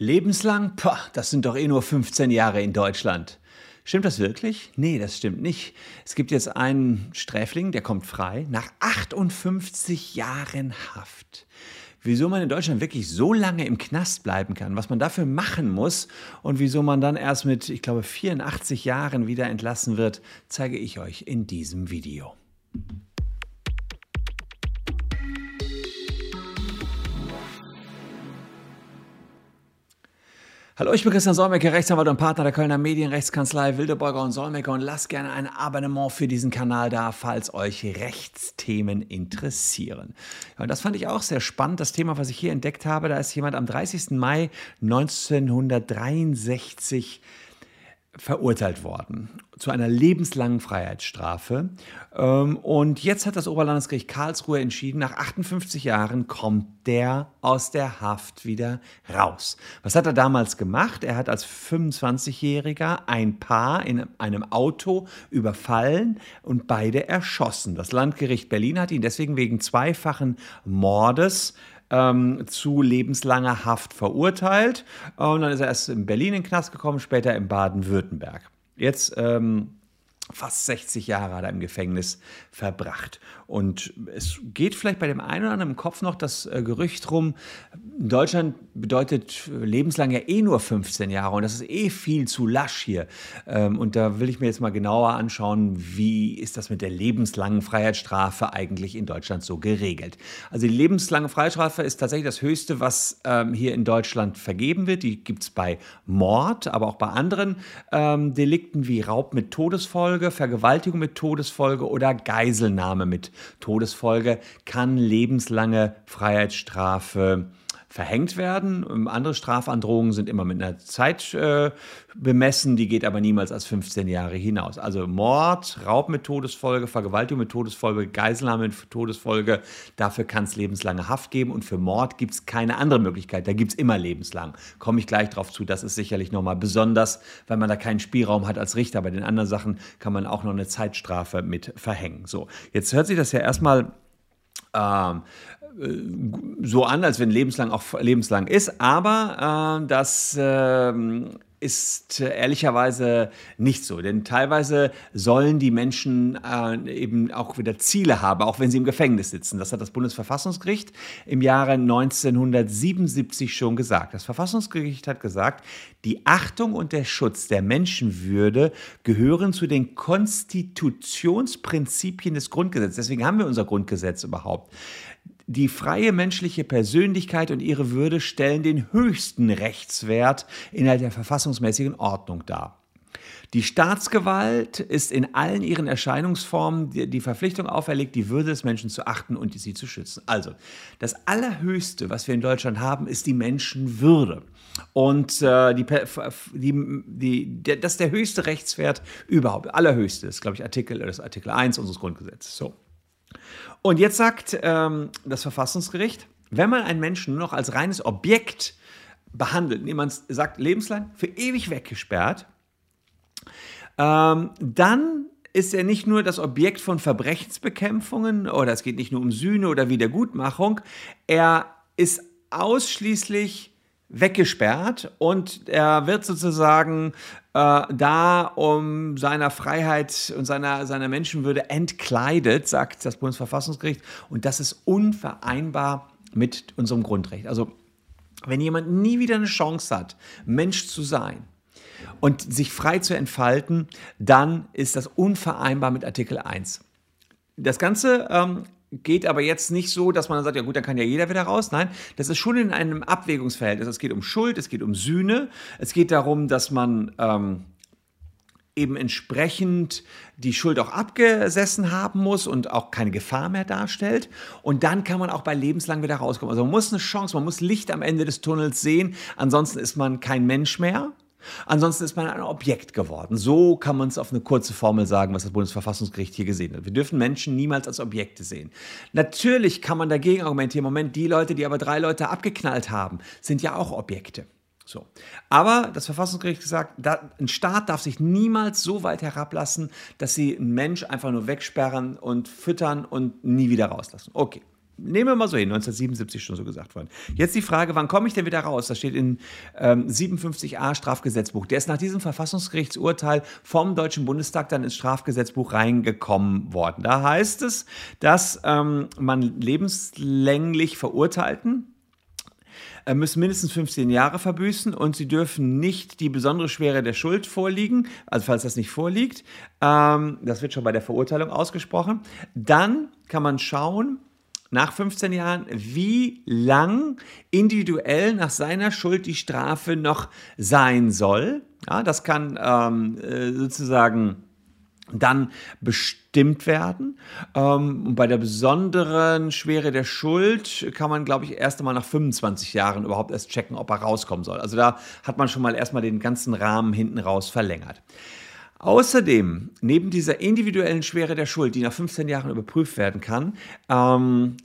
Lebenslang? Pah, das sind doch eh nur 15 Jahre in Deutschland. Stimmt das wirklich? Nee, das stimmt nicht. Es gibt jetzt einen Sträfling, der kommt frei nach 58 Jahren Haft. Wieso man in Deutschland wirklich so lange im Knast bleiben kann, was man dafür machen muss und wieso man dann erst mit, ich glaube, 84 Jahren wieder entlassen wird, zeige ich euch in diesem Video. Hallo, ich bin Christian Solmecke, Rechtsanwalt und Partner der Kölner Medienrechtskanzlei Wildeborger und Solmecke und lasst gerne ein Abonnement für diesen Kanal da, falls euch Rechtsthemen interessieren. Ja, und das fand ich auch sehr spannend, das Thema, was ich hier entdeckt habe. Da ist jemand am 30. Mai 1963 verurteilt worden zu einer lebenslangen Freiheitsstrafe. Ähm, und jetzt hat das Oberlandesgericht Karlsruhe entschieden, nach 58 Jahren kommt der aus der Haft wieder raus. Was hat er damals gemacht? Er hat als 25-Jähriger ein Paar in einem Auto überfallen und beide erschossen. Das Landgericht Berlin hat ihn deswegen wegen zweifachen Mordes ähm, zu lebenslanger Haft verurteilt. Und dann ist er erst in Berlin in den Knast gekommen, später in Baden-Württemberg. Jetzt ähm, fast 60 Jahre hat er im Gefängnis verbracht. Und es geht vielleicht bei dem einen oder anderen im Kopf noch das äh, Gerücht rum, in Deutschland bedeutet lebenslang ja eh nur 15 Jahre und das ist eh viel zu lasch hier. Ähm, und da will ich mir jetzt mal genauer anschauen, wie ist das mit der lebenslangen Freiheitsstrafe eigentlich in Deutschland so geregelt. Also die lebenslange Freiheitsstrafe ist tatsächlich das Höchste, was ähm, hier in Deutschland vergeben wird. Die gibt es bei Mord, aber auch bei anderen ähm, Delikten wie Raub mit Todesfolge, Vergewaltigung mit Todesfolge oder Geiselnahme mit Todesfolge kann lebenslange Freiheitsstrafe verhängt werden. Ähm, andere Strafandrohungen sind immer mit einer Zeit äh, bemessen, die geht aber niemals als 15 Jahre hinaus. Also Mord, Raub mit Todesfolge, Vergewaltigung mit Todesfolge, Geiselnahme mit Todesfolge, dafür kann es lebenslange Haft geben und für Mord gibt es keine andere Möglichkeit, da gibt es immer lebenslang. Komme ich gleich drauf zu, das ist sicherlich nochmal besonders, weil man da keinen Spielraum hat als Richter. Bei den anderen Sachen kann man auch noch eine Zeitstrafe mit verhängen. So, jetzt hört sich das ja erstmal ähm, so an, als wenn lebenslang auch lebenslang ist, aber äh, das äh, ist äh, ehrlicherweise nicht so, denn teilweise sollen die Menschen äh, eben auch wieder Ziele haben, auch wenn sie im Gefängnis sitzen. Das hat das Bundesverfassungsgericht im Jahre 1977 schon gesagt. Das Verfassungsgericht hat gesagt, die Achtung und der Schutz der Menschenwürde gehören zu den Konstitutionsprinzipien des Grundgesetzes. Deswegen haben wir unser Grundgesetz überhaupt. Die freie menschliche Persönlichkeit und ihre Würde stellen den höchsten Rechtswert innerhalb der verfassungsmäßigen Ordnung dar. Die Staatsgewalt ist in allen ihren Erscheinungsformen die, Verpflichtung auferlegt, die Würde des Menschen zu achten und sie zu schützen. Also, das Allerhöchste, was wir in Deutschland haben, ist die Menschenwürde. Und äh, die, die, die, das ist der höchste Rechtswert überhaupt. Allerhöchste ist, glaube ich, Artikel, das Artikel 1 unseres Grundgesetzes. So. Und jetzt sagt ähm, das Verfassungsgericht, wenn man einen Menschen nur noch als reines Objekt behandelt, indem man sagt, lebenslang für ewig weggesperrt, ähm, dann ist er nicht nur das Objekt von Verbrechensbekämpfungen oder es geht nicht nur um Sühne oder Wiedergutmachung, er ist ausschließlich weggesperrt und er wird sozusagen äh, da um seiner Freiheit und seiner, seiner Menschenwürde entkleidet, sagt das Bundesverfassungsgericht. Und das ist unvereinbar mit unserem Grundrecht. Also wenn jemand nie wieder eine Chance hat, Mensch zu sein, und sich frei zu entfalten, dann ist das unvereinbar mit Artikel 1. Das Ganze ähm, geht aber jetzt nicht so, dass man dann sagt, ja gut, dann kann ja jeder wieder raus. Nein, das ist schon in einem Abwägungsverhältnis. Es geht um Schuld, es geht um Sühne, es geht darum, dass man ähm, eben entsprechend die Schuld auch abgesessen haben muss und auch keine Gefahr mehr darstellt. Und dann kann man auch bei lebenslang wieder rauskommen. Also man muss eine Chance, man muss Licht am Ende des Tunnels sehen, ansonsten ist man kein Mensch mehr. Ansonsten ist man ein Objekt geworden. So kann man es auf eine kurze Formel sagen, was das Bundesverfassungsgericht hier gesehen hat. Wir dürfen Menschen niemals als Objekte sehen. Natürlich kann man dagegen argumentieren, Moment, die Leute, die aber drei Leute abgeknallt haben, sind ja auch Objekte. So. Aber das Verfassungsgericht gesagt, da, ein Staat darf sich niemals so weit herablassen, dass sie einen Mensch einfach nur wegsperren und füttern und nie wieder rauslassen. Okay. Nehmen wir mal so hin, 1977 schon so gesagt worden. Jetzt die Frage, wann komme ich denn wieder raus? Das steht in ähm, 57a Strafgesetzbuch. Der ist nach diesem Verfassungsgerichtsurteil vom Deutschen Bundestag dann ins Strafgesetzbuch reingekommen worden. Da heißt es, dass ähm, man lebenslänglich Verurteilten müssen mindestens 15 Jahre verbüßen und sie dürfen nicht die besondere Schwere der Schuld vorliegen, also falls das nicht vorliegt, ähm, das wird schon bei der Verurteilung ausgesprochen, dann kann man schauen, nach 15 Jahren, wie lang individuell nach seiner Schuld die Strafe noch sein soll. Ja, das kann ähm, äh, sozusagen dann bestimmt werden. Ähm, und bei der besonderen Schwere der Schuld kann man, glaube ich, erst einmal nach 25 Jahren überhaupt erst checken, ob er rauskommen soll. Also da hat man schon mal erstmal den ganzen Rahmen hinten raus verlängert. Außerdem, neben dieser individuellen Schwere der Schuld, die nach 15 Jahren überprüft werden kann, ähm,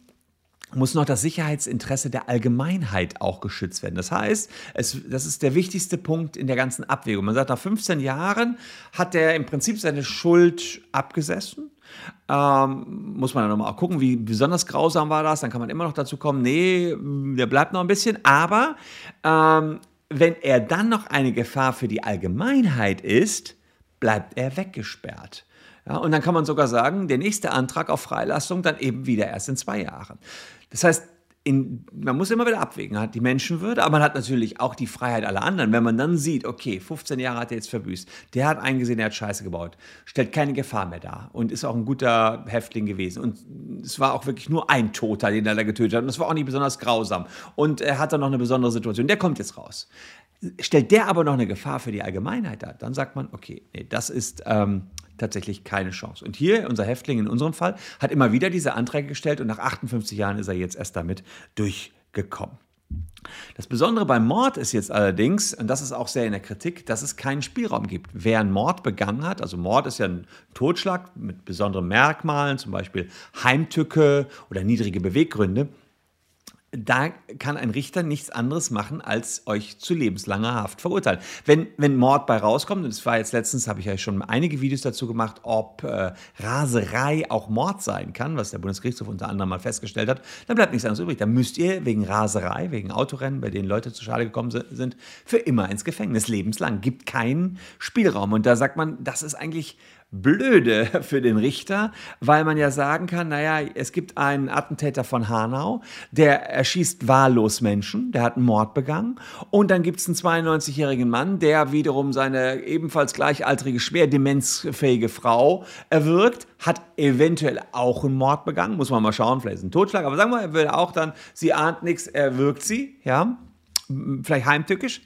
muss noch das Sicherheitsinteresse der Allgemeinheit auch geschützt werden. Das heißt, es, das ist der wichtigste Punkt in der ganzen Abwägung. Man sagt, nach 15 Jahren hat er im Prinzip seine Schuld abgesessen. Ähm, muss man dann nochmal gucken, wie besonders grausam war das. Dann kann man immer noch dazu kommen, nee, der bleibt noch ein bisschen. Aber ähm, wenn er dann noch eine Gefahr für die Allgemeinheit ist, bleibt er weggesperrt. Ja, und dann kann man sogar sagen, der nächste Antrag auf Freilassung dann eben wieder erst in zwei Jahren. Das heißt, in, man muss immer wieder abwägen, hat die Menschenwürde, aber man hat natürlich auch die Freiheit aller anderen. Wenn man dann sieht, okay, 15 Jahre hat er jetzt verbüßt, der hat eingesehen, er hat Scheiße gebaut, stellt keine Gefahr mehr dar und ist auch ein guter Häftling gewesen. Und es war auch wirklich nur ein Toter, den er da getötet hat. Und es war auch nicht besonders grausam. Und er hat dann noch eine besondere Situation. Der kommt jetzt raus. Stellt der aber noch eine Gefahr für die Allgemeinheit dar, dann sagt man, okay, nee, das ist ähm, tatsächlich keine Chance. Und hier, unser Häftling in unserem Fall, hat immer wieder diese Anträge gestellt und nach 58 Jahren ist er jetzt erst damit durchgekommen. Das Besondere beim Mord ist jetzt allerdings, und das ist auch sehr in der Kritik, dass es keinen Spielraum gibt. Wer einen Mord begangen hat, also Mord ist ja ein Totschlag mit besonderen Merkmalen, zum Beispiel Heimtücke oder niedrige Beweggründe, da kann ein Richter nichts anderes machen, als euch zu lebenslanger Haft verurteilen. Wenn, wenn Mord bei rauskommt, und es war jetzt letztens, habe ich ja schon einige Videos dazu gemacht, ob äh, Raserei auch Mord sein kann, was der Bundesgerichtshof unter anderem mal festgestellt hat, dann bleibt nichts anderes übrig. Dann müsst ihr wegen Raserei, wegen Autorennen, bei denen Leute zu Schade gekommen sind, für immer ins Gefängnis, lebenslang. Gibt keinen Spielraum. Und da sagt man, das ist eigentlich blöde für den Richter, weil man ja sagen kann, naja, es gibt einen Attentäter von Hanau, der erschießt wahllos Menschen, der hat einen Mord begangen. Und dann gibt es einen 92-jährigen Mann, der wiederum seine ebenfalls gleichaltrige, schwer demenzfähige Frau erwürgt, hat eventuell auch einen Mord begangen, muss man mal schauen, vielleicht ist ein Totschlag, aber sagen wir, er will auch dann, sie ahnt nichts, er wirkt sie, ja, vielleicht heimtückisch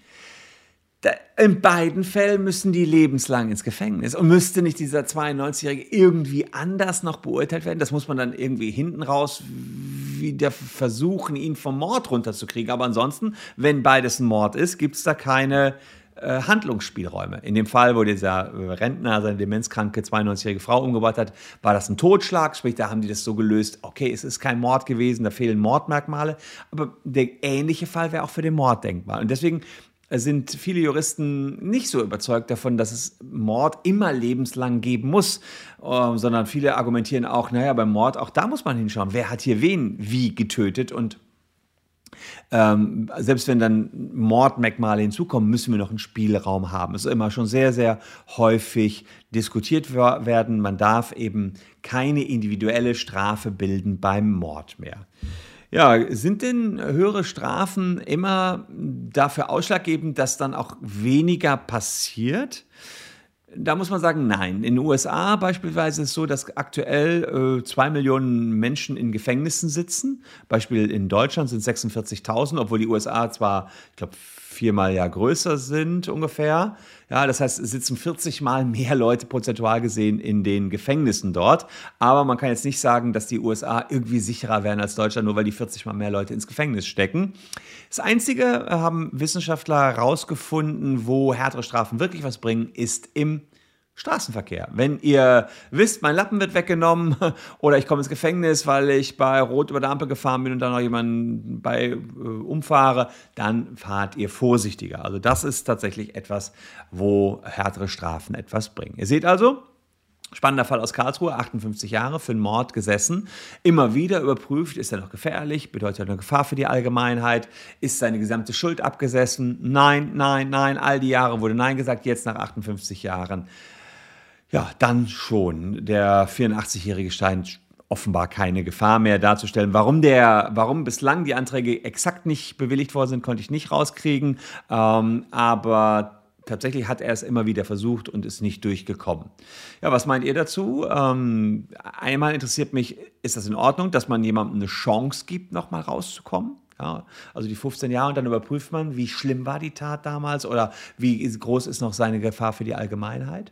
in beiden Fällen müssen die lebenslang ins Gefängnis. Und müsste nicht dieser 92-Jährige irgendwie anders noch beurteilt werden? Das muss man dann irgendwie hinten raus wieder versuchen, ihn vom Mord runterzukriegen. Aber ansonsten, wenn beides ein Mord ist, gibt es da keine äh, Handlungsspielräume. In dem Fall, wo dieser äh, Rentner seine demenzkranke 92-jährige Frau umgebracht hat, war das ein Totschlag. Sprich, da haben die das so gelöst, okay, es ist kein Mord gewesen, da fehlen Mordmerkmale. Aber der ähnliche Fall wäre auch für den Mord denkbar. Und deswegen sind viele Juristen nicht so überzeugt davon, dass es Mord immer lebenslang geben muss, äh, sondern viele argumentieren auch, naja, beim Mord, auch da muss man hinschauen, wer hat hier wen wie getötet und ähm, selbst wenn dann Mordmerkmale hinzukommen, müssen wir noch einen Spielraum haben. Es ist immer schon sehr, sehr häufig diskutiert werden. Man darf eben keine individuelle Strafe bilden beim Mord mehr. Ja, sind denn höhere Strafen immer dafür ausschlaggebend, dass dann auch weniger passiert? Da muss man sagen, nein. In den USA beispielsweise ist es so, dass aktuell äh, zwei Millionen Menschen in Gefängnissen sitzen. Beispiel in Deutschland sind 46.000, obwohl die USA zwar, ich glaube, viermal ja größer sind ungefähr. Ja, das heißt, es sitzen 40 Mal mehr Leute prozentual gesehen in den Gefängnissen dort. Aber man kann jetzt nicht sagen, dass die USA irgendwie sicherer wären als Deutschland, nur weil die 40 Mal mehr Leute ins Gefängnis stecken. Das Einzige, äh, haben Wissenschaftler herausgefunden, wo härtere Strafen wirklich was bringen, ist im Straßenverkehr. Wenn ihr wisst, mein Lappen wird weggenommen oder ich komme ins Gefängnis, weil ich bei Rot über der Ampel gefahren bin und dann noch jemanden bei äh, umfahre, dann fahrt ihr vorsichtiger. Also das ist tatsächlich etwas, wo härtere Strafen etwas bringen. Ihr seht also, Spannender Fall aus Karlsruhe, 58 Jahre, für einen Mord gesessen. Immer wieder überprüft, ist er noch gefährlich, bedeutet er eine Gefahr für die Allgemeinheit, ist seine gesamte Schuld abgesessen? Nein, nein, nein, all die Jahre wurde Nein gesagt, jetzt nach 58 Jahren. Ja, dann schon. Der 84-Jährige scheint offenbar keine Gefahr mehr darzustellen. Warum, der, warum bislang die Anträge exakt nicht bewilligt worden sind, konnte ich nicht rauskriegen. Ähm, aber tatsächlich hat er es immer wieder versucht und ist nicht durchgekommen. Ja, was meint ihr dazu? Ähm, einmal interessiert mich, ist das in Ordnung, dass man jemandem eine Chance gibt, nochmal rauszukommen? Ja, also die 15 Jahre und dann überprüft man, wie schlimm war die Tat damals oder wie groß ist noch seine Gefahr für die Allgemeinheit?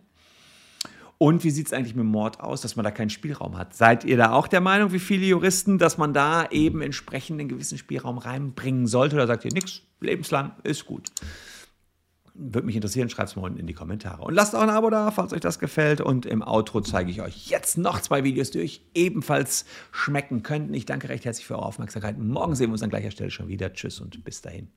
Und wie sieht es eigentlich mit Mord aus, dass man da keinen Spielraum hat? Seid ihr da auch der Meinung, wie viele Juristen, dass man da eben entsprechend einen gewissen Spielraum reinbringen sollte? Oder sagt ihr nichts, lebenslang ist gut? Würde mich interessieren, schreibt es mal unten in die Kommentare. Und lasst auch ein Abo da, falls euch das gefällt. Und im Outro zeige ich euch jetzt noch zwei Videos, die euch ebenfalls schmecken könnten. Ich danke recht herzlich für eure Aufmerksamkeit. Morgen sehen wir uns an gleicher Stelle schon wieder. Tschüss und bis dahin.